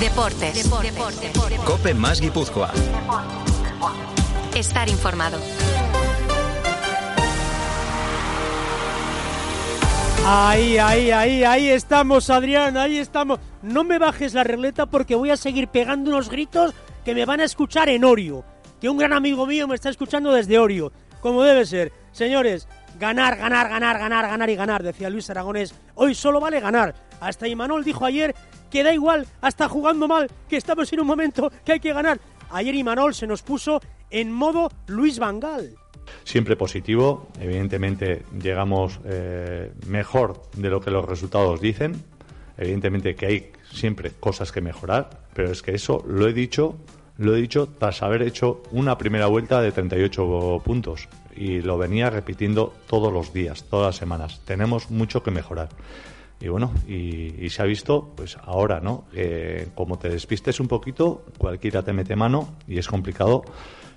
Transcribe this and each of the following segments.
Deportes. Deportes. Cope más Guipúzcoa. Estar informado. Ahí, ahí, ahí, ahí estamos, Adrián, ahí estamos. No me bajes la regleta porque voy a seguir pegando unos gritos que me van a escuchar en Orio. Que un gran amigo mío me está escuchando desde Orio, como debe ser. Señores, ganar, ganar, ganar, ganar, ganar y ganar, decía Luis Aragonés. Hoy solo vale ganar. Hasta Imanol dijo ayer que da igual, hasta jugando mal, que estamos en un momento que hay que ganar. Ayer Imanol se nos puso en modo Luis Vangal siempre positivo. Evidentemente llegamos eh, mejor de lo que los resultados dicen. Evidentemente que hay siempre cosas que mejorar, pero es que eso lo he dicho, lo he dicho tras haber hecho una primera vuelta de 38 puntos y lo venía repitiendo todos los días, todas las semanas. Tenemos mucho que mejorar. Y bueno, y, se ha visto, pues ahora, ¿no? Como te despistes un poquito, cualquiera te mete mano y es complicado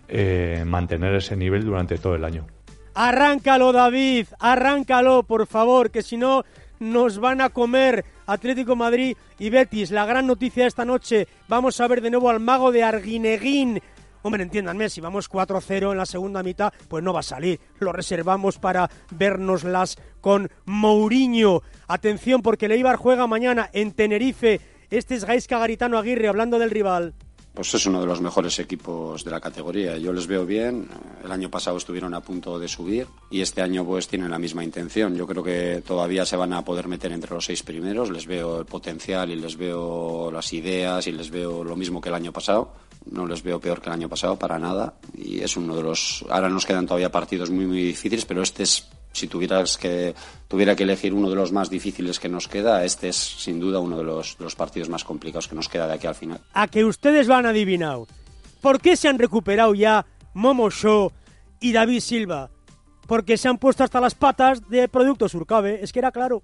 eh, mantener ese nivel durante todo el año. Arráncalo, David, arráncalo, por favor, que si no nos van a comer Atlético Madrid y Betis. La gran noticia esta noche, vamos a ver de nuevo al mago de Arguineguín. Hombre, entiéndanme, si vamos 4-0 en la segunda mitad, pues no va a salir. Lo reservamos para vernoslas con Mourinho. Atención, porque el Eibar juega mañana en Tenerife. Este es Gaisca Garitano Aguirre hablando del rival pues es uno de los mejores equipos de la categoría. Yo les veo bien. El año pasado estuvieron a punto de subir y este año pues tienen la misma intención. Yo creo que todavía se van a poder meter entre los seis primeros. Les veo el potencial y les veo las ideas y les veo lo mismo que el año pasado. No les veo peor que el año pasado para nada. Y es uno de los. Ahora nos quedan todavía partidos muy muy difíciles, pero este es si tuvieras que, tuviera que elegir uno de los más difíciles que nos queda, este es sin duda uno de los, partidos más complicados que nos queda de aquí al final. A que ustedes lo han adivinado. ¿Por qué se han recuperado ya Momo Show y David Silva? Porque se han puesto hasta las patas de productos Urcabe, es que era claro.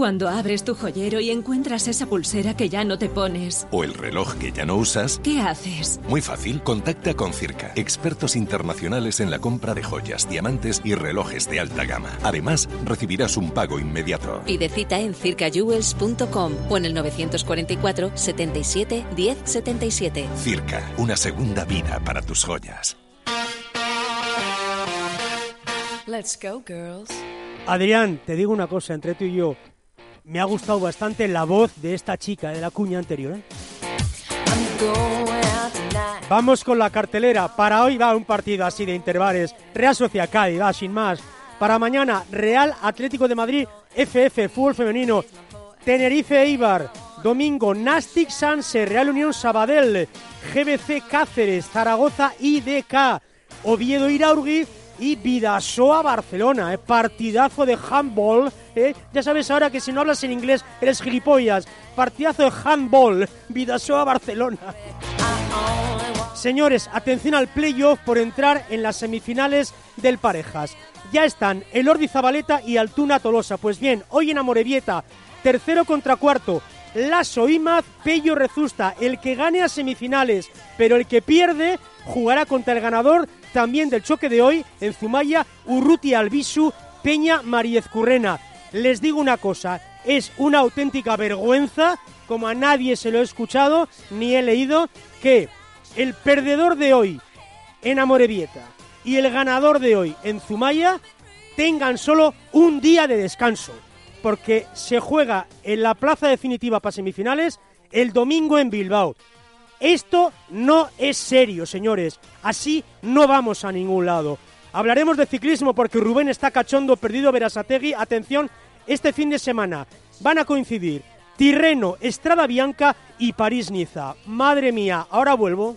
Cuando abres tu joyero y encuentras esa pulsera que ya no te pones. O el reloj que ya no usas. ¿Qué haces? Muy fácil, contacta con Circa, expertos internacionales en la compra de joyas, diamantes y relojes de alta gama. Además, recibirás un pago inmediato. Pide cita en circajewels.com o en el 944 77 10 77. Circa, una segunda vida para tus joyas. Let's go, girls. Adrián, te digo una cosa entre tú y yo me ha gustado bastante la voz de esta chica, de la cuña anterior. ¿eh? Vamos con la cartelera. Para hoy va un partido así de intervalos. Real Sociedad Cádiz, va sin más. Para mañana, Real Atlético de Madrid, FF, fútbol femenino. Tenerife Eibar. Domingo, Nastic Sanse, Real Unión Sabadell. GBC Cáceres, Zaragoza IDK. Oviedo Iraurgi y Vidasoa Barcelona. ¿eh? Partidazo de handball ¿eh? Ya sabes ahora que si no hablas en inglés eres gilipollas. Partidazo de handball. Vidasoa Barcelona. Señores, atención al playoff por entrar en las semifinales del Parejas. Ya están el Ordi Zabaleta y Altuna Tolosa. Pues bien, hoy en Amorebieta, tercero contra cuarto. Lasso Imaz, Pello Rezusta. El que gane a semifinales, pero el que pierde jugará contra el ganador también del choque de hoy en Zumaya, Urruti Albisu, Peña Mariez Currena. Les digo una cosa, es una auténtica vergüenza, como a nadie se lo he escuchado ni he leído, que el perdedor de hoy en Amorebieta y el ganador de hoy en Zumaya tengan solo un día de descanso, porque se juega en la plaza definitiva para semifinales el domingo en Bilbao. Esto no es serio, señores. Así no vamos a ningún lado. Hablaremos de ciclismo porque Rubén está cachondo perdido Verasategui. Atención, este fin de semana van a coincidir Tirreno, Estrada Bianca y París-Niza. Madre mía, ahora vuelvo.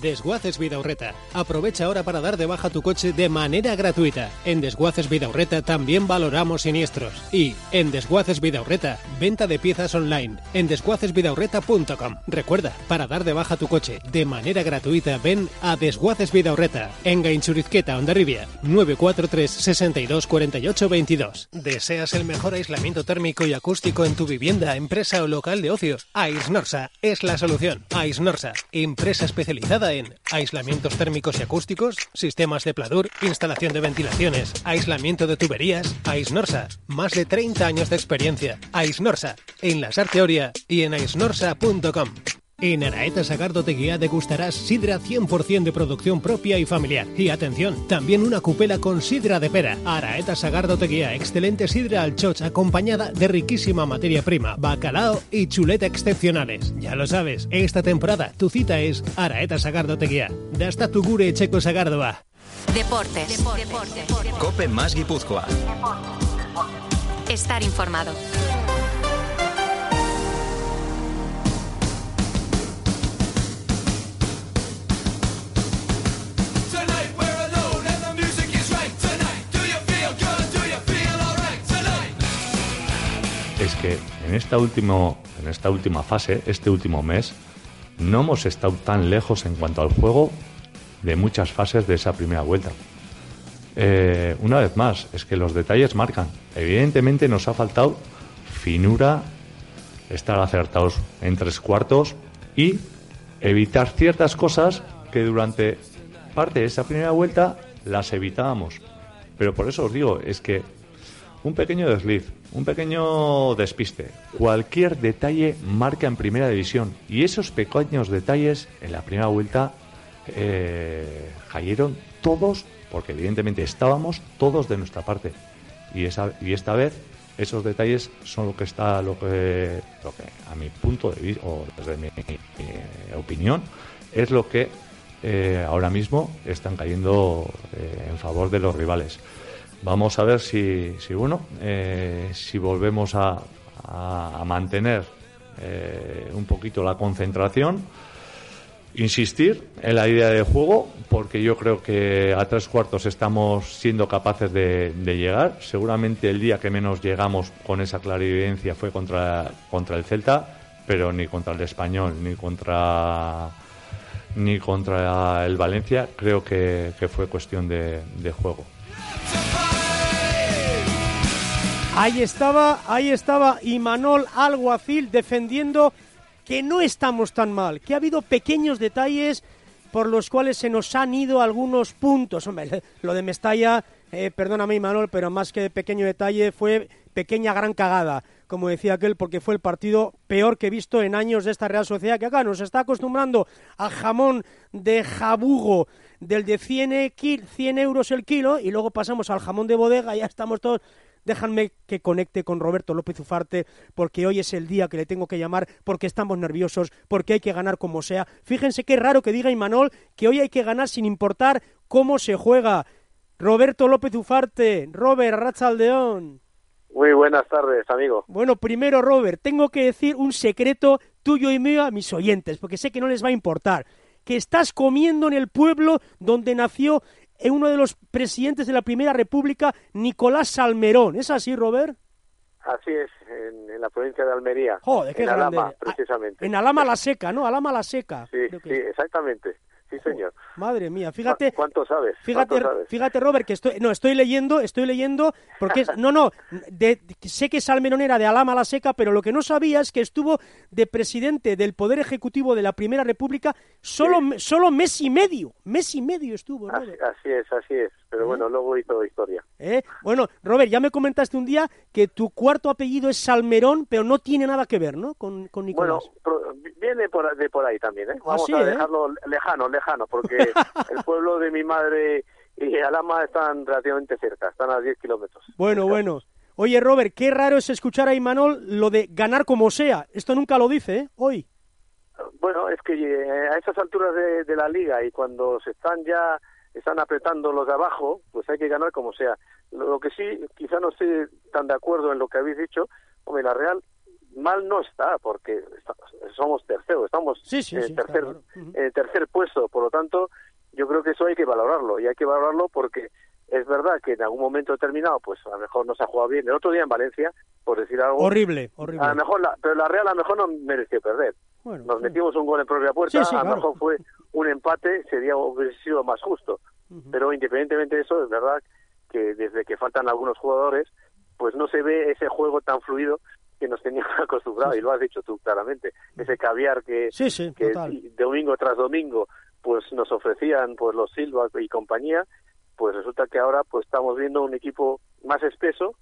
Desguaces Vidaurreta. Aprovecha ahora para dar de baja tu coche de manera gratuita. En Desguaces Vidaurreta también valoramos siniestros. Y en Desguaces Vidaurreta, venta de piezas online en desguacesvidaurreta.com. Recuerda, para dar de baja tu coche de manera gratuita, ven a Desguaces Vidaurreta en Gainchurizqueta, Ondarribia, 943 62 48 22. ¿Deseas el mejor aislamiento térmico y acústico en tu vivienda, empresa o local de ocio? Aisnorsa es la solución. Aisnorsa, empresa especializada en aislamientos térmicos y acústicos, sistemas de pladur, instalación de ventilaciones, aislamiento de tuberías. Aisnorsa, más de 30 años de experiencia. Aisnorsa, en la Sarteoria y en aisnorsa.com. En Araeta Sagardo Teguía degustarás sidra 100% de producción propia y familiar. Y atención, también una cupela con sidra de pera. Araeta Sagardo Teguía, excelente sidra al choch acompañada de riquísima materia prima, bacalao y chuleta excepcionales. Ya lo sabes, esta temporada tu cita es Araeta Sagardo Teguía. Dasta tu gure checo Sagardoa. Deportes. Cope más Guipúzcoa. Estar informado. Es que en esta, último, en esta última fase, este último mes, no hemos estado tan lejos en cuanto al juego de muchas fases de esa primera vuelta. Eh, una vez más, es que los detalles marcan. Evidentemente nos ha faltado finura, estar acertados en tres cuartos y evitar ciertas cosas que durante parte de esa primera vuelta las evitábamos. Pero por eso os digo, es que un pequeño desliz, un pequeño despiste, cualquier detalle marca en primera división. Y esos pequeños detalles en la primera vuelta eh, cayeron todos, porque evidentemente estábamos todos de nuestra parte. Y, esa, y esta vez esos detalles son lo que está, lo que, a mi punto de vista, o desde mi, mi opinión, es lo que eh, ahora mismo están cayendo eh, en favor de los rivales. Vamos a ver si, bueno, eh, si volvemos a, mantener eh, un poquito la concentración, insistir en la idea de juego, porque yo creo que a tres cuartos estamos siendo capaces de, llegar. Seguramente el día que menos llegamos con esa clarividencia fue contra, contra el Celta, pero ni contra el Español, ni contra ni contra el Valencia, creo que, fue cuestión de juego. Ahí estaba, ahí estaba Imanol Alguacil defendiendo que no estamos tan mal, que ha habido pequeños detalles por los cuales se nos han ido algunos puntos. Hombre, lo de Mestalla, eh, perdóname Imanol, pero más que pequeño detalle fue pequeña gran cagada, como decía aquel, porque fue el partido peor que he visto en años de esta Real Sociedad, que acá nos está acostumbrando al jamón de jabugo del de 100, 100 euros el kilo y luego pasamos al jamón de bodega y ya estamos todos déjanme que conecte con Roberto López Ufarte, porque hoy es el día que le tengo que llamar, porque estamos nerviosos, porque hay que ganar como sea. Fíjense qué raro que diga Imanol que hoy hay que ganar sin importar cómo se juega. Roberto López Ufarte, Robert Rachaldeón. Muy buenas tardes, amigo. Bueno, primero, Robert, tengo que decir un secreto tuyo y mío a mis oyentes, porque sé que no les va a importar. Que estás comiendo en el pueblo donde nació uno de los presidentes de la Primera República, Nicolás Salmerón. ¿Es así, Robert? Así es, en, en la provincia de Almería. Joder, qué en grande. Alama, precisamente. En Alama la Seca, ¿no? Alama la Seca. Sí, sí, exactamente. Sí, señor. Madre mía, fíjate. ¿Cuánto sabes? Fíjate, ¿Cuánto sabes? fíjate, Robert, que estoy, no, estoy leyendo, estoy leyendo, porque es, no, no, de, sé que Salmerón era de Alama la Seca, pero lo que no sabía es que estuvo de presidente del Poder Ejecutivo de la Primera República solo, sí. solo mes y medio, mes y medio estuvo, Robert. Así, así es, así es, pero bueno, luego hizo historia. ¿Eh? Bueno, Robert, ya me comentaste un día que tu cuarto apellido es Salmerón, pero no tiene nada que ver, ¿no? Con, con Nicolás. Bueno, viene por, de por ahí también, ¿eh? Vamos ¿Ah, sí, a dejarlo eh? lejano, lejano, porque el pueblo de mi madre y Alama están relativamente cerca, están a 10 kilómetros. Bueno, bueno. Oye, Robert, qué raro es escuchar a Imanol lo de ganar como sea. Esto nunca lo dice, ¿eh? Hoy. Bueno, es que eh, a esas alturas de, de, la liga y cuando se están ya están apretando los de abajo, pues hay que ganar como sea. Lo que sí, quizá no estoy tan de acuerdo en lo que habéis dicho. Hombre, la Real mal no está, porque somos tercero, estamos sí, sí, en tercer, tercer puesto, por lo tanto, yo creo que eso hay que valorarlo, y hay que valorarlo porque es verdad que en algún momento determinado, pues a lo mejor no se ha jugado bien. El otro día en Valencia, por decir algo... Horrible, horrible. A lo mejor la, pero la Real a lo mejor no mereció perder. Nos metimos un gol en propia puerta, a lo mejor fue un empate, sería hubiese sido más justo. Pero independientemente de eso, es verdad que desde que faltan algunos jugadores, pues no se ve ese juego tan fluido que nos teníamos acostumbrados, y lo has dicho tú claramente, ese caviar que, que domingo tras domingo pues nos ofrecían pues los Silva y compañía, pues resulta que ahora pues estamos viendo un equipo más espeso,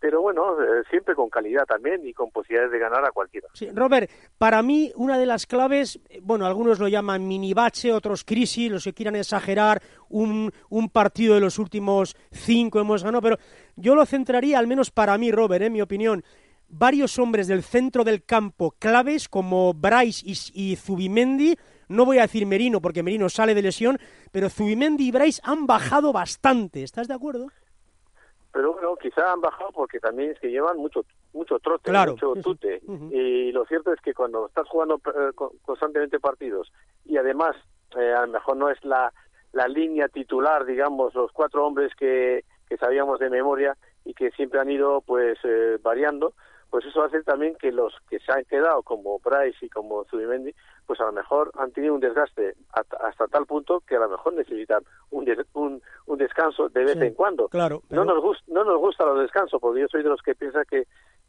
pero bueno, eh, siempre con calidad también y con posibilidades de ganar a cualquiera. Sí, Robert, para mí una de las claves, bueno, algunos lo llaman mini bache, otros crisis, los que quieran exagerar, un, un partido de los últimos cinco hemos ganado, pero yo lo centraría, al menos para mí, Robert, en mi opinión, varios hombres del centro del campo claves como Bryce y, y Zubimendi, no voy a decir Merino porque Merino sale de lesión, pero Zubimendi y Bryce han bajado bastante. ¿Estás de acuerdo? Pero bueno, quizá han bajado porque también es que llevan mucho mucho trote, mucho tute. Y lo cierto es que cuando estás jugando eh, constantemente partidos y además eh, a lo mejor no es la, la línea titular, digamos, los cuatro hombres que, que sabíamos de memoria y que siempre han ido pues eh, variando, pues eso hace también que los que se han quedado como Bryce y como Zubimendi, pues a lo mejor han tenido un desgaste hasta, tal punto que a lo mejor necesitan un, un, un descanso de vez en cuando. Claro, no nos gusta no nos gusta los descansos porque yo soy de los que piensa que,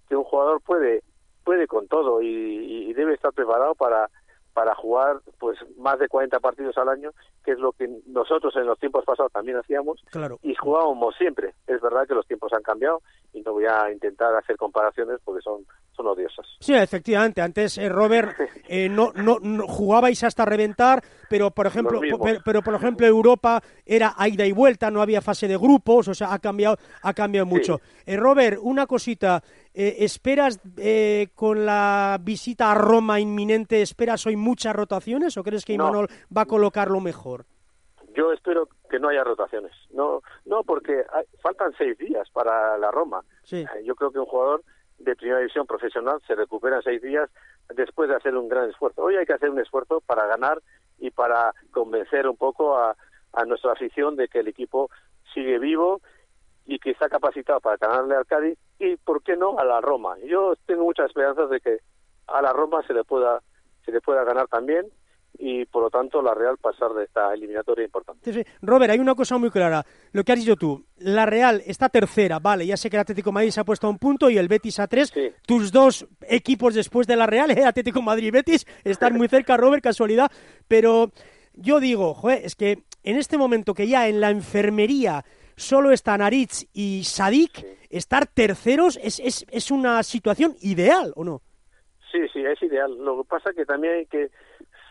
que un jugador puede puede con todo y debe estar preparado para para jugar pues más de 40 partidos al año, que es lo que nosotros en los tiempos pasados también hacíamos claro. y jugábamos siempre. Es verdad que los tiempos han cambiado y no voy a intentar hacer comparaciones porque son son odiosas. Sí, efectivamente. Antes, eh, Robert, eh, no, no, jugabais hasta reventar, pero por ejemplo, pero, por ejemplo Europa era a ida y vuelta, no había fase de grupos, o sea, ha cambiado, ha cambiado mucho. Eh, Robert, una cosita, ¿esperas con la visita a Roma inminente, esperas hoy muchas rotaciones o crees que Imanol va a colocarlo mejor? Yo espero que no haya rotaciones. No, no porque faltan seis días para la Roma. Sí. Yo creo que un jugador de primera división profesional se recupera en seis días después de hacer un gran esfuerzo. Hoy hay que hacer un esfuerzo para ganar y para convencer un poco a, a nuestra afición de que el equipo sigue vivo y que está capacitado para ganarle al Cádiz y, ¿por qué no?, a la Roma. Yo tengo muchas esperanzas de que a la Roma se le pueda se le pueda ganar también y por lo tanto la Real pasar de esta eliminatoria importante. Robert, hay una cosa muy clara, lo que has dicho tú, la Real está tercera, vale, ya sé que el Atlético Madrid se ha puesto a un punto y el Betis a tres, tus dos equipos después de la Real, el Atlético Madrid y Betis, están muy cerca, Robert, casualidad, pero yo digo, joder, es que en este momento que ya en la enfermería solo están Aritz y Sadik, estar terceros es, es, es una situación ideal, ¿o no? Sí, sí, es ideal. Lo que pasa es que también hay que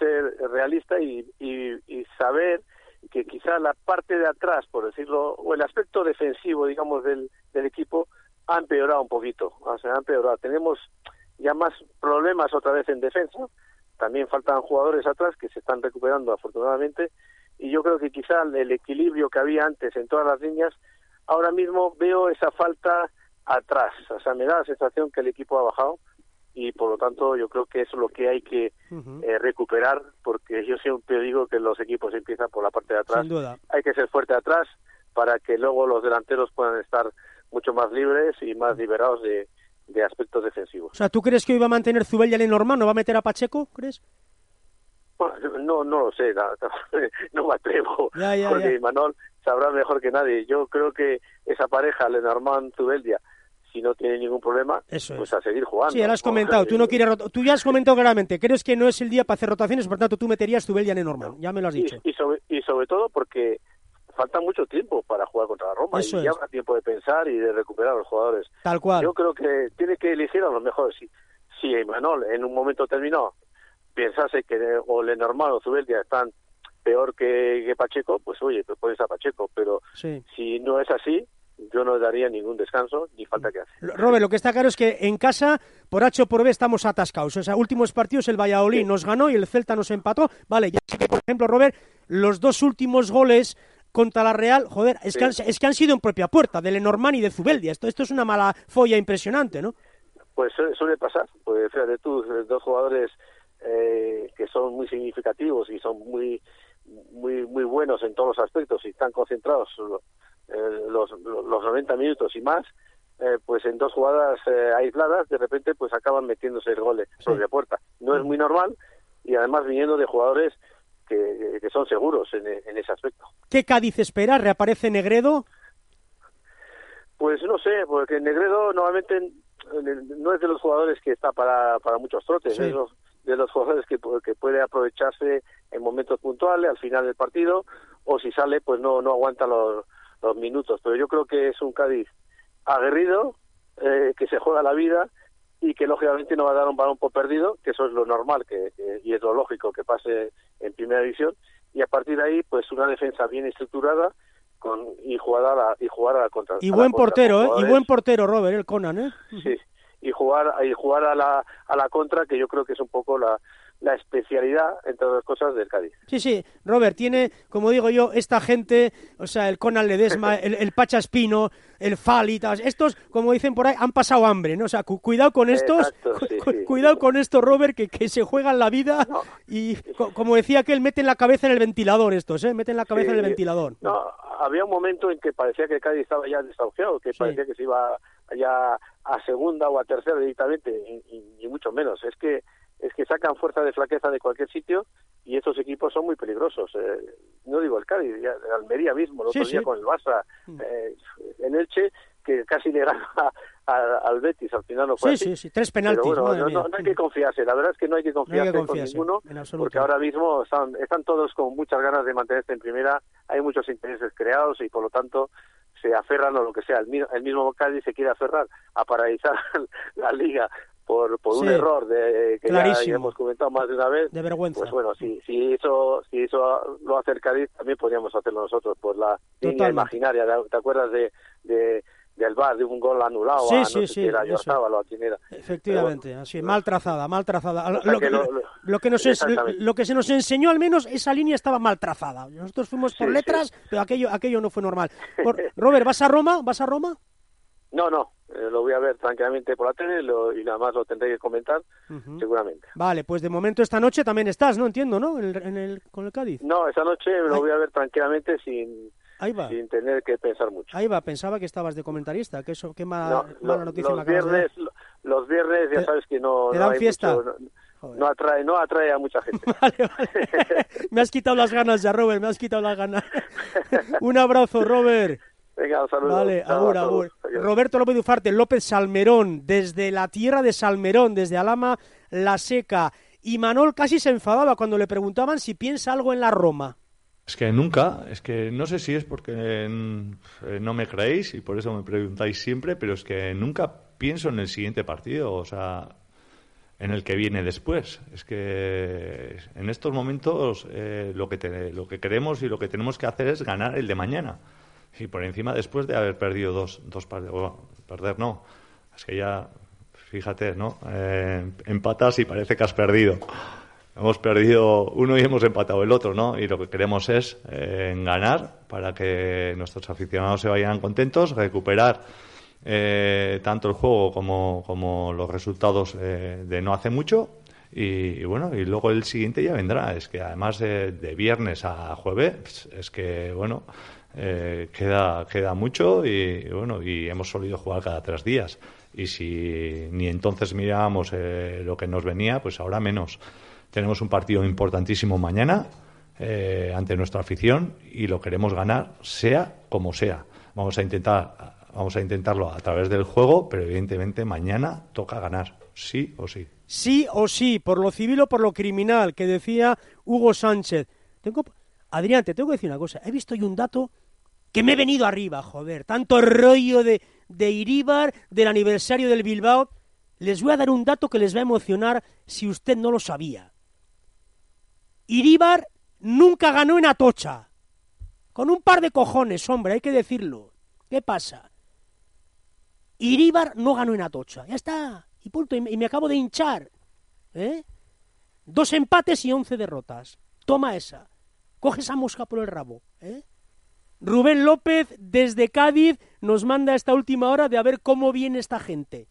ser realista y, y, saber que quizá la parte de atrás, por decirlo, o el aspecto defensivo, digamos, del, del equipo ha empeorado un poquito, o sea, ha empeorado. Tenemos ya más problemas otra vez en defensa, también faltan jugadores atrás que se están recuperando afortunadamente, y yo creo que quizá el equilibrio que había antes en todas las líneas, ahora mismo veo esa falta atrás, o sea, me da la sensación que el equipo ha bajado, y por lo tanto yo creo que eso es lo que hay que eh, recuperar porque yo siempre digo que los equipos empiezan por la parte de atrás hay que ser fuerte atrás para que luego los delanteros puedan estar mucho más libres y más liberados de, aspectos defensivos. O sea, ¿tú crees que hoy va a mantener Zubel y Lenormand? ¿No va a meter a Pacheco, crees? no, no lo sé, no, me atrevo, porque Manol sabrá mejor que nadie. Yo creo que esa pareja, Lenormand, Zubeldia, si no tiene ningún problema, pues a seguir jugando. Sí, ya lo has comentado. Tú, no quieres tú ya has comentado claramente. Crees que no es el día para hacer rotaciones, por tanto tú meterías tu Bellian en normal. Ya me lo has dicho. Y, sobre, y sobre todo porque falta mucho tiempo para jugar contra la Roma y ya habrá tiempo de pensar y de recuperar a los jugadores. Tal cual. Yo creo que tiene que elegir a los mejores. Si, si Emanuel en un momento terminado pensase que o Lenormand o Zubeldia están peor que, Pacheco, pues oye, pues puedes a Pacheco, pero si no es así, yo no daría ningún descanso ni falta que hacer. Robert, lo que está claro es que en casa, por H o por B, estamos atascados. O sea, últimos partidos el Valladolid nos ganó y el Celta nos empató. Vale, ya sé que, por ejemplo, Robert, los dos últimos goles contra la Real, joder, es, que, han, es que han sido en propia puerta, de Lenormand y de Zubeldia. Esto, esto es una mala folla impresionante, ¿no? Pues suele pasar, pues fíjate tú, dos jugadores eh, que son muy significativos y son muy muy muy buenos en todos los aspectos y están concentrados eh, los, los 90 minutos y más, eh, pues en dos jugadas eh, aisladas de repente pues acaban metiéndose el gol sobre la puerta. No es muy normal y además viniendo de jugadores que, que son seguros en, en, ese aspecto. ¿Qué Cádiz espera? ¿Reaparece Negredo? Pues no sé, porque Negredo normalmente no es de los jugadores que está para, para muchos trotes, es de los jugadores que, que puede aprovecharse en momentos puntuales, al final del partido, o si sale, pues no, no aguanta los, los minutos. Pero yo creo que es un Cádiz aguerrido, eh, que se juega la vida y que lógicamente no va a dar un balón por perdido, que eso es lo normal que, y es lo lógico que pase en primera división. Y a partir de ahí, pues una defensa bien estructurada con y jugar a la, y jugar a la contra. Y buen portero, ¿eh? Y buen portero, Robert, el Conan, ¿eh? Sí, y jugar, y jugar a, la, a la contra, que yo creo que es un poco la, la especialidad, entre otras cosas, del Cádiz. Sí, sí, Robert, tiene, como digo yo, esta gente, o sea, el Conan Ledesma, el, el Pacha Espino, el Falitas, estos, como dicen por ahí, han pasado hambre, ¿no? O sea, cuidado con estos, cuidado con estos, Robert, que, que se juegan la vida y, como decía que él, meten la cabeza en el ventilador estos, ¿eh? Meten la cabeza en el ventilador. No, había un momento en que parecía que el Cádiz estaba ya desahuciado, que parecía que se iba ya a segunda o a tercera directamente, y, mucho menos. Es que es que sacan fuerza de flaqueza de cualquier sitio y estos equipos son muy peligrosos. Eh, no digo el Cádiz, ya, Almería mismo, el otro día con el Barça, mm. eh, en Elche, que casi le gana al Betis, al final no fue sí, Sí, sí, tres penaltis. no, no, hay que confiarse, la verdad es que no hay que confiarse, con ninguno, porque ahora mismo están, están todos con muchas ganas de mantenerse en primera, hay muchos intereses creados y por lo tanto se aferran o lo que sea. El, mismo Cádiz se quiere aferrar a paralizar la liga por, por un error de, que ya, hemos comentado más de una vez. De vergüenza. Pues bueno, si, si, eso, si eso lo hace el Cádiz, también podríamos hacerlo nosotros por la línea imaginaria. ¿Te acuerdas de, de del bar de un gol anulado sí, a, sí, sí, era a quién era. Efectivamente, así, mal trazada, mal trazada. Lo, que, lo, que nos lo que se nos enseñó al menos, esa línea estaba mal trazada. Nosotros fuimos por letras, pero aquello, aquello no fue normal. Robert, ¿vas a Roma? ¿Vas a Roma? No, no, eh, lo voy a ver tranquilamente por la tele y nada más lo tendré que comentar, seguramente. Vale, pues de momento esta noche también estás, ¿no? Entiendo, ¿no? En el, con el Cádiz. No, esta noche lo voy a ver tranquilamente sin, sin tener que pensar mucho. Ahí va, pensaba que estabas de comentarista, que eso, qué mala, noticia los viernes, Los viernes ya sabes que no, ¿Te dan fiesta? no atrae, no atrae a mucha gente. Vale, me has quitado las ganas ya, Robert, me has quitado las ganas. un abrazo, Robert. Venga, un saludo. Vale, agur, agur. Roberto López Dufarte, López Salmerón, desde la tierra de Salmerón, desde Alama la Seca. Y Manol casi se enfadaba cuando le preguntaban si piensa algo en la Roma. Es que nunca, es que no sé si es porque eh, no me creéis y por eso me preguntáis siempre, pero es que nunca pienso en el siguiente partido, o sea, en el que viene después. Es que en estos momentos eh, lo, que lo que queremos y lo que tenemos que hacer es ganar el de mañana. Y por encima, después de haber perdido dos, dos partidos, perder no, es que ya, fíjate, ¿no? Eh, empatas y parece que has perdido. Hemos perdido uno y hemos empatado el otro, ¿no? Y lo que queremos es eh, ganar para que nuestros aficionados se vayan contentos, recuperar eh, tanto el juego como, como los resultados eh, de no hace mucho. Y, bueno, y luego el siguiente ya vendrá. Es que además de, de viernes a jueves, es que, bueno, eh, queda, queda mucho y, bueno, y hemos solido jugar cada tres días. Y si ni entonces mirábamos eh, lo que nos venía, pues ahora menos. Tenemos un partido importantísimo mañana eh, ante nuestra afición y lo queremos ganar, sea como sea. Vamos a intentar, vamos a intentarlo a través del juego, pero evidentemente mañana toca ganar, sí o sí. Sí o sí, por lo civil o por lo criminal, que decía Hugo Sánchez. Tengo, Adrián, te tengo que decir una cosa. He visto hoy un dato que me he venido arriba, joder. Tanto rollo de, de Iríbar, del aniversario del Bilbao. Les voy a dar un dato que les va a emocionar si usted no lo sabía. Iríbar nunca ganó en Atocha. Con un par de cojones, hombre, hay que decirlo. ¿Qué pasa? Iríbar no ganó en Atocha. Ya está. Y punto. Y me acabo de hinchar. ¿Eh? Dos empates y once derrotas. Toma esa. Coge esa mosca por el rabo. ¿eh? Rubén López desde Cádiz nos manda esta última hora de a ver cómo viene esta gente.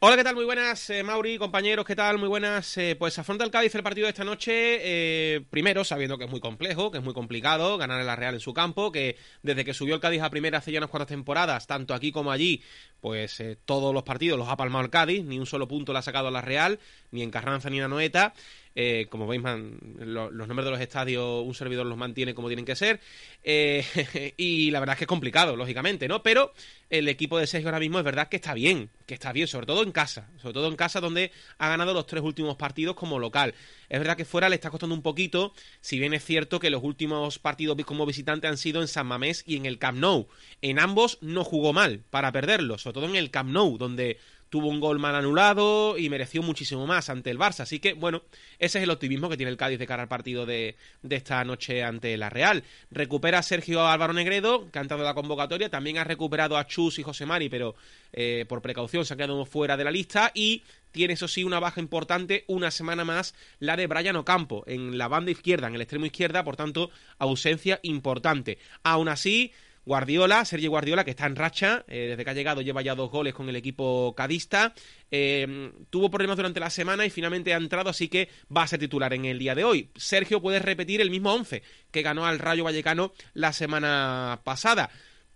Hola, ¿qué tal? Muy buenas, eh, Mauri, compañeros, ¿qué tal? Muy buenas. Eh, pues afronta el Cádiz el partido de esta noche, eh, primero sabiendo que es muy complejo, que es muy complicado ganar en la Real en su campo, que desde que subió el Cádiz a primera hace ya unas cuantas temporadas, tanto aquí como allí, pues todos los partidos los ha palmado el Cádiz, ni un solo punto le ha sacado a la Real, ni en Carranza ni en Anoeta. Eh, como veis, los nombres de los estadios un servidor los mantiene como tienen que ser. Eh, y la verdad es que es complicado, lógicamente, ¿no? Pero el equipo de Sergio ahora mismo es verdad que está bien, que está bien, sobre todo en casa, sobre todo en casa donde ha ganado los tres últimos partidos como local. Es verdad que fuera le está costando un poquito, si bien es cierto que los últimos partidos como visitante han sido en San Mamés y en el Camp Nou. En ambos no jugó mal para perderlos, sobre todo en el Camp Nou, donde tuvo un gol mal anulado y mereció muchísimo más ante el Barça. Así que, bueno, ese es el optimismo que tiene el Cádiz de cara al partido de, esta noche ante la Real. Recupera a Sergio Álvaro Negredo, que ha entrado la convocatoria. También ha recuperado a Chus y José Mari, pero eh, por precaución se han quedado fuera de la lista. Y tiene, eso sí, una baja importante, una semana más, la de Brian Ocampo, en la banda izquierda, en el extremo izquierda, por tanto, ausencia importante. Aún así Guardiola, Sergio Guardiola, que está en racha, eh, desde que ha llegado lleva ya dos goles con el equipo cadista, eh, tuvo problemas durante la semana y finalmente ha entrado, así que va a ser titular en el día de hoy. Sergio puede repetir el mismo once que ganó al Rayo Vallecano la semana pasada.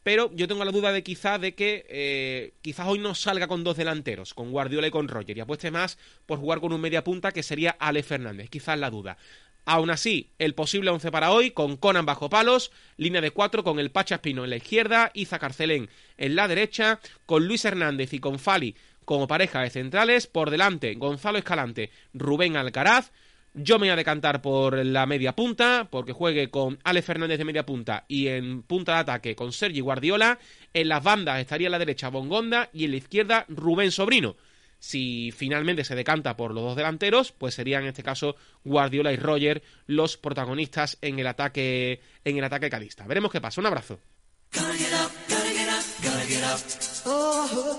Pero yo tengo la duda de quizás de que eh, quizás hoy no salga con dos delanteros, con Guardiola y con Roger, y apueste más por jugar con un media punta que sería Ale Fernández, quizás la duda. Aún así, el posible 11 para hoy, con Conan bajo palos, línea de cuatro con el Pacha Espino en la izquierda, Iza Carcelén en la derecha, con Luis Hernández y con Fali como pareja de centrales, por delante Gonzalo Escalante, Rubén Alcaraz, yo me voy a decantar por la media punta, porque juegue con Ale Fernández de media punta y en punta de ataque con Sergi Guardiola. En las bandas estaría a la derecha Bongonda y en la izquierda Rubén Sobrino. Si finalmente se decanta por los dos delanteros, pues serían en este caso Guardiola y Roger los protagonistas en el ataque en el ataque calista. Veremos qué pasa. Un abrazo.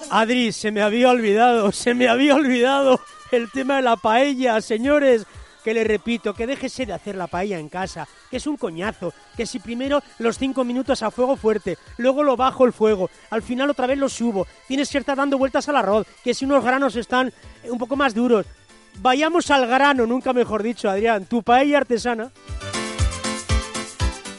Adri, se me había olvidado, se me había olvidado el tema de la paella, señores que le repito, que déjese de hacer la paella en casa, que es un coñazo, que si primero los cinco minutos a fuego fuerte, luego lo bajo el fuego, al final otra vez lo subo, tienes que estar dando vueltas al arroz, que si unos granos están un poco más duros. Vayamos al grano, nunca mejor dicho, Adrián, tu paella artesana.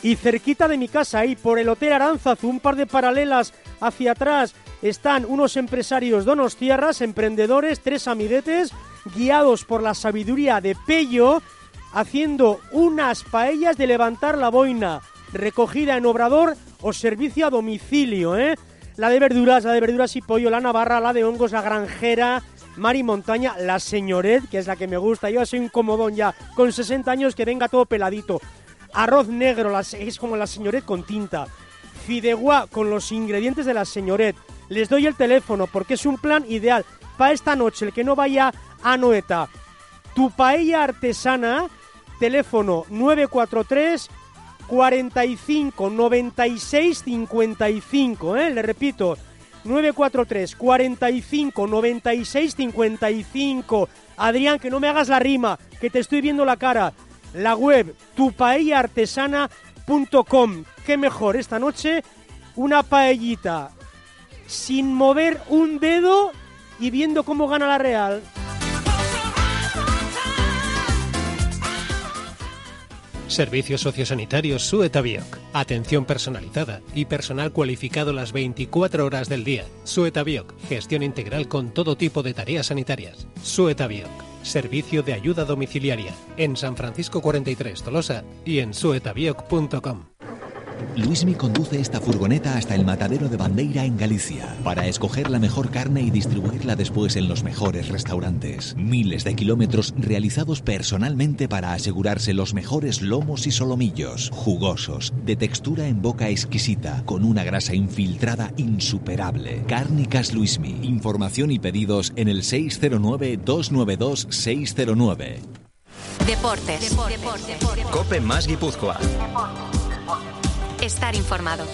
Y cerquita de mi casa, ahí por el Hotel Aranzazu, un par de paralelas hacia atrás, están unos empresarios donostiarras, emprendedores, tres amiguetes, guiados por la sabiduría de Pello, haciendo unas paellas de levantar la boina, recogida en obrador o servicio a domicilio, ¿eh? La de verduras, la de verduras y pollo, la navarra, la de hongos, la granjera, Mari Montaña, la señoret, que es la que me gusta. Yo soy un comodón ya, con 60 años que venga todo peladito. Arroz negro, es como la señoret con tinta. Fideuá con los ingredientes de la señoret. Les doy el teléfono porque es un plan ideal para esta noche. El que no vaya Anoeta. Tu paella artesana, teléfono 943 45 96 55, ¿eh? Le repito, 943 45 96 55. Adrián, que no me hagas la rima, que te estoy viendo la cara. La web tupaellaartesana.com. Qué mejor esta noche una paellita sin mover un dedo y viendo cómo gana la Real. Servicios sociosanitarios Suetabioc. Atención personalizada y personal cualificado las 24 horas del día. Suetabioc. Gestión integral con todo tipo de tareas sanitarias. Suetabioc. Servicio de ayuda domiciliaria. En San Francisco 43 Tolosa y en suetabioc.com. Luismi conduce esta furgoneta hasta el matadero de Bandeira en Galicia para escoger la mejor carne y distribuirla después en los mejores restaurantes. Miles de kilómetros realizados personalmente para asegurarse los mejores lomos y solomillos, jugosos, de textura en boca exquisita, con una grasa infiltrada insuperable. Cárnicas Luismi. Información y pedidos en el 609-292-609. Deportes. Cope más Guipúzcoa estar informado.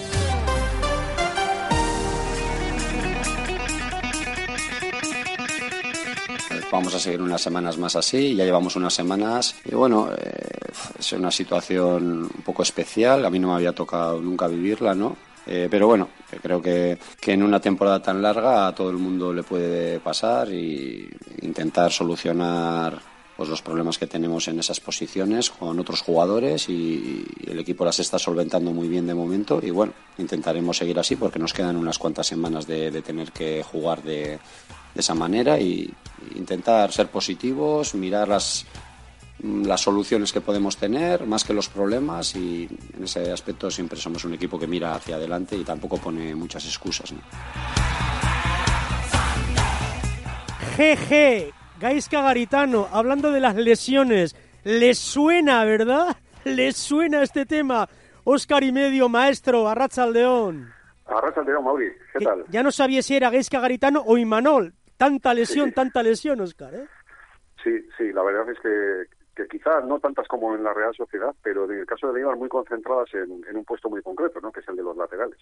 Vamos a seguir unas semanas más así, ya llevamos unas semanas y bueno, eh, es una situación un poco especial, a mí no me había tocado nunca vivirla, ¿no? Eh, pero bueno, creo que, que en una temporada tan larga a todo el mundo le puede pasar y intentar solucionar pues los problemas que tenemos en esas posiciones con otros jugadores y, el equipo las está solventando muy bien de momento y bueno, intentaremos seguir así porque nos quedan unas cuantas semanas de, tener que jugar de, esa manera y intentar ser positivos, mirar las, las soluciones que podemos tener más que los problemas y en ese aspecto siempre somos un equipo que mira hacia adelante y tampoco pone muchas excusas. ¿no? Gaisca Garitano, hablando de las lesiones, ¿les suena, verdad? ¿Les suena este tema? Oscar y medio, maestro, Arrachaldeón. Arrachaldeón, Mauri, ¿qué tal? Ya no sabía si era Gaisca Garitano o Imanol. Tanta lesión, Sí. tanta lesión, Oscar, ¿eh? Sí, sí, la verdad es que, que quizá no tantas como en la Real Sociedad, pero en el caso de Neymar muy concentradas en, en un puesto muy concreto, ¿no? que es el de los laterales.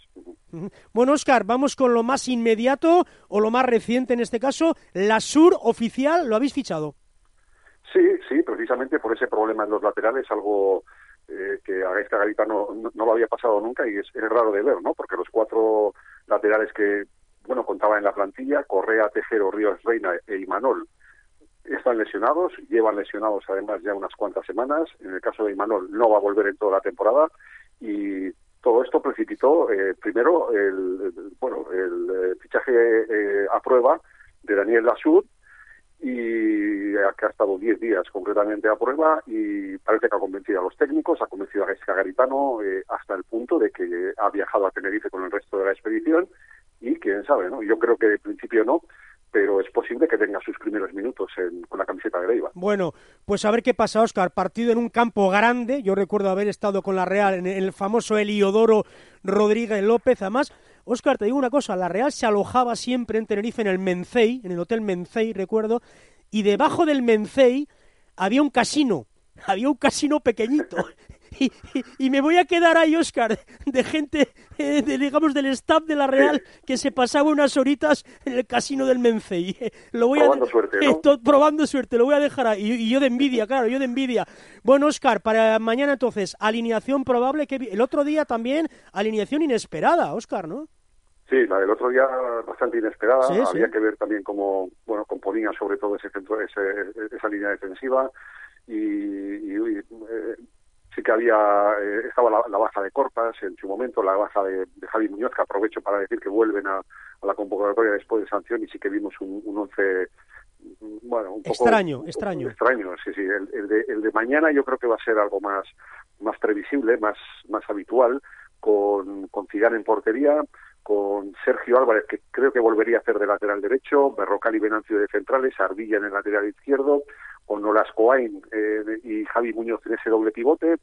Bueno, Oscar, vamos con lo más inmediato o lo más reciente en este caso. La Sur oficial, ¿lo habéis fichado? Sí, sí, precisamente por ese problema en los laterales, algo eh, que a Gaisca Garita no, no, no lo había pasado nunca y es, es raro de ver, ¿no? Porque los cuatro laterales que, bueno, contaba en la plantilla, Correa, Tejero, Ríos Reina e Imanol, están lesionados, llevan lesionados además ya unas cuantas semanas. En el caso de Imanol no va a volver en toda la temporada y todo esto precipitó eh, primero el, bueno el eh, fichaje eh, a prueba de Daniel Lasud y que ha estado 10 días concretamente a prueba y parece que ha convencido a los técnicos, ha convencido a Jessica Garitano eh, hasta el punto de que ha viajado a Tenerife con el resto de la expedición y quién sabe, ¿no? Yo creo que de principio no, pero es posible que tenga sus primeros minutos en- con la camiseta de Leiva. Bueno, pues a ver qué pasa, Oscar. Partido en un campo grande. Yo recuerdo haber estado con la Real en el famoso Heliodoro Rodríguez López. Además, Oscar, te digo una cosa. La Real se alojaba siempre en Tenerife en el Mencey, en el Hotel Mencey, recuerdo. Y debajo del Mencey había un casino. Había un casino pequeñito. Y, y- y me voy a quedar ahí, Oscar, de gente, eh, de, digamos, del staff de la Real que se pasaba unas horitas en el casino del Mencey. Lo voy Probando a, suerte, ¿no? to- probando suerte, lo voy a dejar ahí. Y, y yo de envidia, claro, yo de envidia. Bueno, Oscar, para mañana entonces, alineación probable. que El otro día también, alineación inesperada, Oscar, ¿no? Sí, la del otro día bastante inesperada. Sí, Había sí. que ver también cómo, bueno, componía sobre todo ese centro, ese- esa línea defensiva y, y, y, eh, sí que había, eh, estaba la, la baja de Corpas en su momento, la baja de, de Javi Muñoz, que aprovecho para decir que vuelven a, a la convocatoria después de sanción y sí que vimos un, un once, bueno, un poco Extraño, extraño. extraño, sí, sí. El, el de, el de mañana yo creo que va a ser algo más, más previsible, más, más habitual, con, con Zidane en portería, con Sergio Álvarez, que creo que volvería a hacer de lateral derecho, Berrocal y Venancio de centrales, Ardilla en el lateral izquierdo, con Olascoain eh, y Javi Muñoz en ese doble pivote.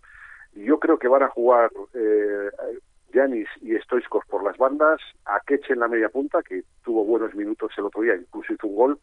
Yo creo que van a jugar eh, Yanis y Stoichkov por las bandas, Akeche en la media punta, que tuvo buenos minutos el otro día, incluso hizo un gol,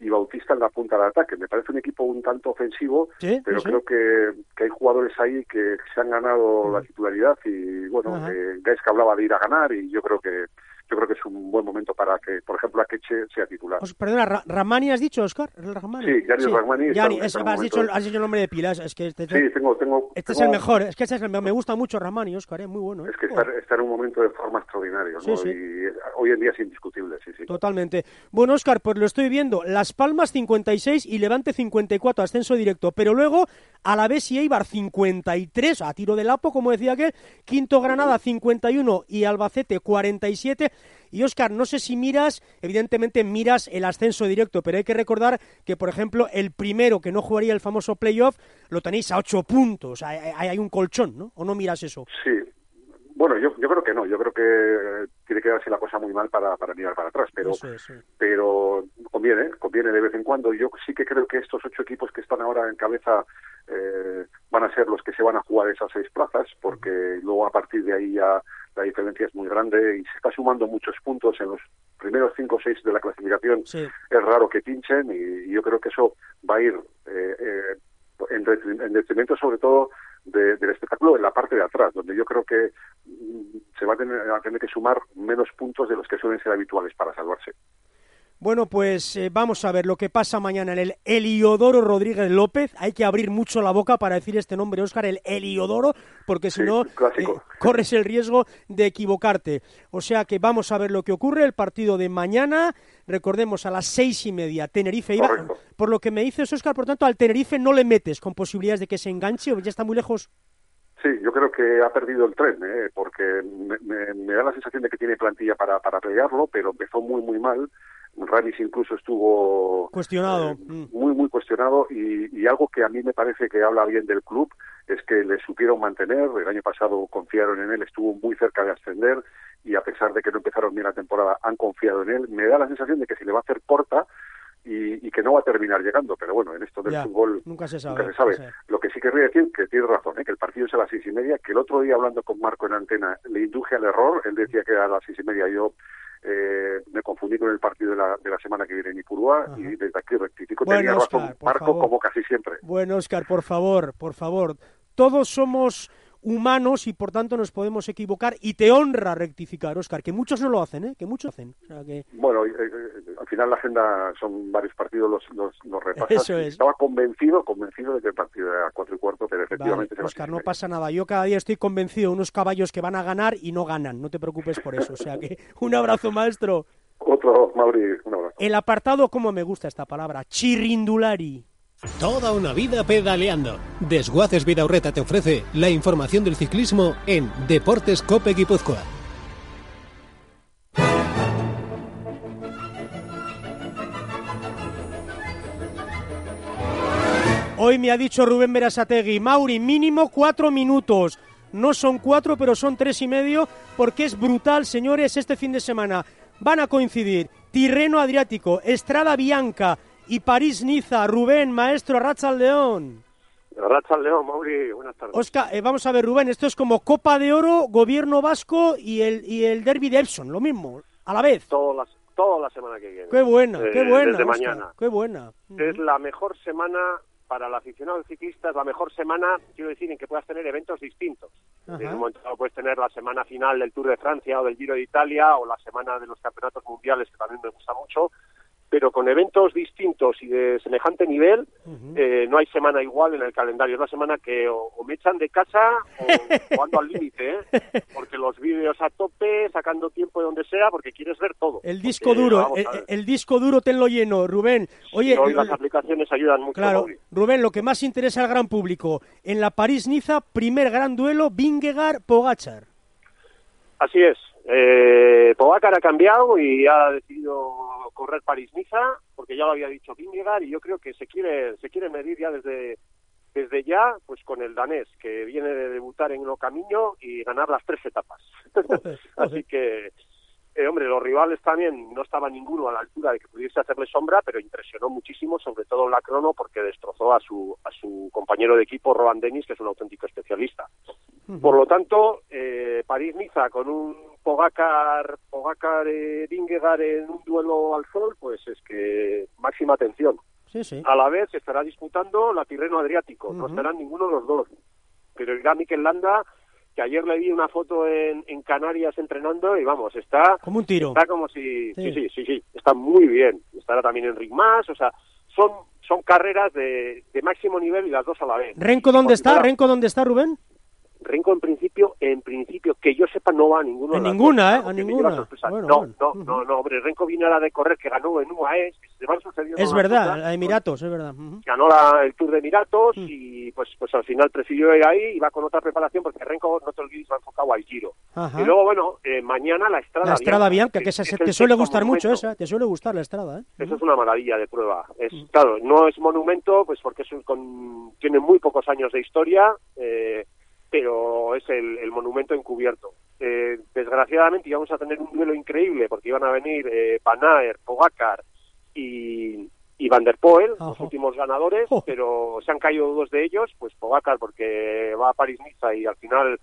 y Bautista en la punta de ataque. Me parece un equipo un tanto ofensivo, Sí, pero sí, creo que, que hay jugadores ahí que se han ganado la titularidad y bueno, Ajá. eh, Gaisca hablaba de ir a ganar y yo creo que yo creo que es un buen momento para que, por ejemplo, Akeche sea titular. Perdona, Ra- ¿Ramani has dicho, Oscar? ¿El Ramani? Sí, Rahmani está- Yanis, está es- un has, dicho, has dicho el nombre de pilas. Es que este, Sí, tengo, tengo, este es el mejor. Es que este es el. Me gusta mucho Ramani, Oscar, es muy bueno. ¿eh? Es que está, está en un momento de forma extraordinario, Sí, ¿no? sí. Y eh, hoy en día es indiscutible, sí, sí. Totalmente. Bueno, Oscar, pues lo estoy viendo. Las Palmas 56 y Levante 54, ascenso directo. Pero luego, Alavés y Eibar 53, a tiro de lapo, como decía aquel. Quinto Granada 51 y Albacete 47. Y Oscar, no sé si miras, evidentemente miras el ascenso directo, pero hay que recordar que, por ejemplo, el primero que no jugaría el famoso playoff lo tenéis a 8 puntos. Hay, un colchón, ¿no? ¿O no miras eso? Sí. Bueno, yo, yo creo que no. Yo creo que eh, tiene que darse la cosa muy mal para, para mirar para atrás, pero Eso es, sí. pero conviene, conviene de vez en cuando. Yo sí que creo que estos ocho equipos que están ahora en cabeza eh, van a ser los que se van a jugar esas seis plazas, porque luego a partir de ahí ya la diferencia es muy grande y se está sumando muchos puntos en los primeros cinco o seis de la clasificación. Sí. Es raro que pinchen y, y yo creo que eso va a ir eh, eh, en, en detrimento sobre todo de- del espectáculo en la parte de atrás, donde yo creo que mm, se va a tener, a tener que sumar menos puntos de los que suelen ser habituales para salvarse. Bueno, pues eh, vamos a ver lo que pasa mañana en el Heliodoro Rodríguez López. Hay que abrir mucho la boca para decir este nombre, Óscar, el Heliodoro, porque si Sí, no eh, corres el riesgo de equivocarte. O sea que vamos a ver lo que ocurre. El partido de mañana, recordemos, a las seis y media, Tenerife iba. Correcto. Por lo que me dices, Óscar, por tanto, al Tenerife no le metes con posibilidades de que se enganche o ya está muy lejos. Sí, yo creo que ha perdido el tren, ¿eh? porque me, me- me da la sensación de que tiene plantilla para, para pelearlo, pero empezó muy, muy mal. Ramis incluso estuvo Cuestionado. eh, Mm. muy, muy cuestionado y, y algo que a mí me parece que habla bien del club es que le supieron mantener. El año pasado confiaron en él, estuvo muy cerca de ascender y a pesar de que no empezaron bien la temporada, han confiado en él. Me da la sensación de que se le va a hacer porta y, y que no va a terminar llegando, pero bueno, en esto del Ya, fútbol nunca se sabe. nunca se sabe. sabe. Lo que sí querría decir que tiene razón, ¿eh? que el partido es a las seis y media, que el otro día hablando con Marco en antena le induje al error, él decía que era a las seis y media, yo eh, me confundí con el partido de la, de la semana que viene en Ipurúa Ajá. y desde aquí rectifico, Bueno, tenía razón por Marco favor. como casi siempre. Bueno, Óscar, por favor, por favor. Todos somos humanos y por tanto nos podemos equivocar y te honra rectificar, Óscar, que muchos no lo hacen, ¿eh? Que muchos hacen. O sea que... Bueno, eh, eh, al final la agenda son varios partidos, los, los, los repasas. Eso es. Estaba convencido, convencido de que el partido era a cuatro y cuarto, pero Vale, efectivamente se va a Óscar, seis y no pasa nada. Yo cada día estoy convencido de unos caballos que van a ganar y no ganan. No te preocupes por eso. O sea que un abrazo, maestro. Otro, Mauri, un abrazo. El apartado, como me gusta esta palabra, chirrindulari. Toda una vida pedaleando. Desguaces Vidaurreta te ofrece la información del ciclismo en Deportes Cope Guipúzcoa. Hoy me ha dicho Rubén Berasategui, Mauri, mínimo cuatro minutos. No son cuatro, pero son tres y medio, porque es brutal, señores, este fin de semana. Van a coincidir Tirreno Adriático, Estrada Bianca y París-Niza. Rubén, maestro, León. Racha al León, Mauri, buenas tardes. Oscar, eh, vamos a ver, Rubén, esto es como Copa de Oro, Gobierno Vasco y el, y el Derby de Epson, lo mismo, a la vez. Toda la, toda la semana que viene. Qué buena, Eh, qué buena. Desde mañana. Qué buena. Es la mejor semana para el aficionado ciclista, es la mejor semana, quiero decir, en que puedas tener eventos distintos. Ajá. En un momento dado puedes tener la semana final del Tour de Francia o del Giro de Italia o la semana de los campeonatos mundiales, que también me gusta mucho, pero con eventos distintos y de semejante nivel, eh, no hay semana igual en el calendario. Es la semana que o, o me echan de casa o, o ando al límite, ¿eh? porque los vídeos a tope, sacando tiempo de donde sea, porque quieres ver todo. El disco Porque, duro, el, a ver, el disco duro tenlo lleno, Rubén. Oye, hoy las aplicaciones ayudan mucho. claro, Mauri. Rubén, lo que más interesa al gran público, en la París-Niza, primer gran duelo, Vingegaard-Pogachar. Así es. Eh, Pogacar ha cambiado y ha decidido correr París-Niza, porque ya lo había dicho Vingegaard, y yo creo que se quiere se quiere medir ya desde desde ya pues con el danés, que viene de debutar en lo camino y ganar las tres etapas. Así que, eh, hombre, los rivales también no estaba ninguno a la altura de que pudiese hacerle sombra, pero impresionó muchísimo, sobre todo en la crono, porque destrozó a su, a su compañero de equipo, Rohan Dennis, que es un auténtico especialista. Por lo tanto, eh, París-Niza con un Pogacar, Pogacar eh, Vingegaard en un duelo al sol, pues es que máxima atención. Sí, sí. A la vez se estará disputando la Tirreno Adriático, no estarán ninguno de los dos. Pero irá Mikel Landa, que ayer le vi una foto en, en Canarias entrenando y vamos, está Como un tiro. está como si Sí. sí, sí, sí, sí, está muy bien. Estará también Enric Mas, o sea, son son carreras de, de máximo nivel y las dos a la vez. ¿Renco dónde está? ¿Renco dónde está, Rubén? Renko en principio, en principio, que yo sepa, no va a ninguno. En las ninguna, ¿eh? A que ninguna. Bueno, no, bueno. no, no, no, hombre, Renko viene a la de correr que ganó en UAE, que se van sucediendo Es verdad, cosas. la de Emiratos, es verdad. Ganó la- el Tour de Emiratos Mm. y pues pues al final prefirió ir ahí y va con otra preparación porque Renko, no te olvides, va enfocado al Giro. Ajá. Y luego, bueno, eh, mañana la Estrada La Estrada Bianca, que es- es el te suele gustar mucho esa, te suele gustar la Estrada, ¿eh? Eso es una maravilla de prueba. Es, Claro, no es monumento, pues porque es un- con- tiene muy pocos años de historia, eh, pero es el, el monumento encubierto. Eh, desgraciadamente íbamos a tener un duelo increíble porque iban a venir eh, Van Aert, Pogacar y, y Van der Poel, los últimos ganadores, pero se han caído dos de ellos, pues Pogacar porque va a París-Niza y al final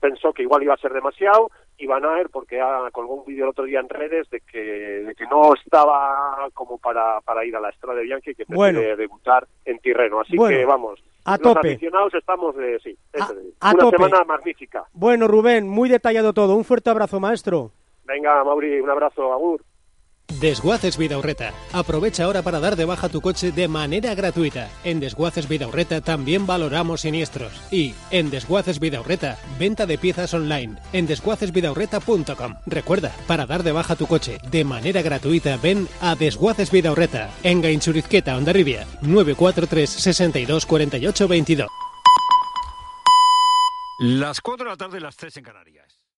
pensó que igual iba a ser demasiado y Van Aert porque ha, colgó un vídeo el otro día en redes de que, de que no estaba como para, para ir a la Estrada de Bianchi que Bueno. debutar en Tirreno. Así Bueno, que vamos, a los tope. aficionados estamos de, sí, eso es. a una tope. semana magnífica. Bueno, Rubén, muy detallado todo. Un fuerte abrazo, maestro. Venga, Mauri, un abrazo, Agur. Desguaces Vidaurreta. Aprovecha ahora para dar de baja tu coche de manera gratuita. En Desguaces Vidaurreta también valoramos siniestros. Y en Desguaces Vidaurreta, venta de piezas online en desguacesvidaurreta.com. Recuerda, para dar de baja tu coche de manera gratuita, ven a Desguaces Vidaurreta en Gainchurizqueta, Ondarribia, 943 62 48 22. Las 4 de la tarde, las 3 en Canarias.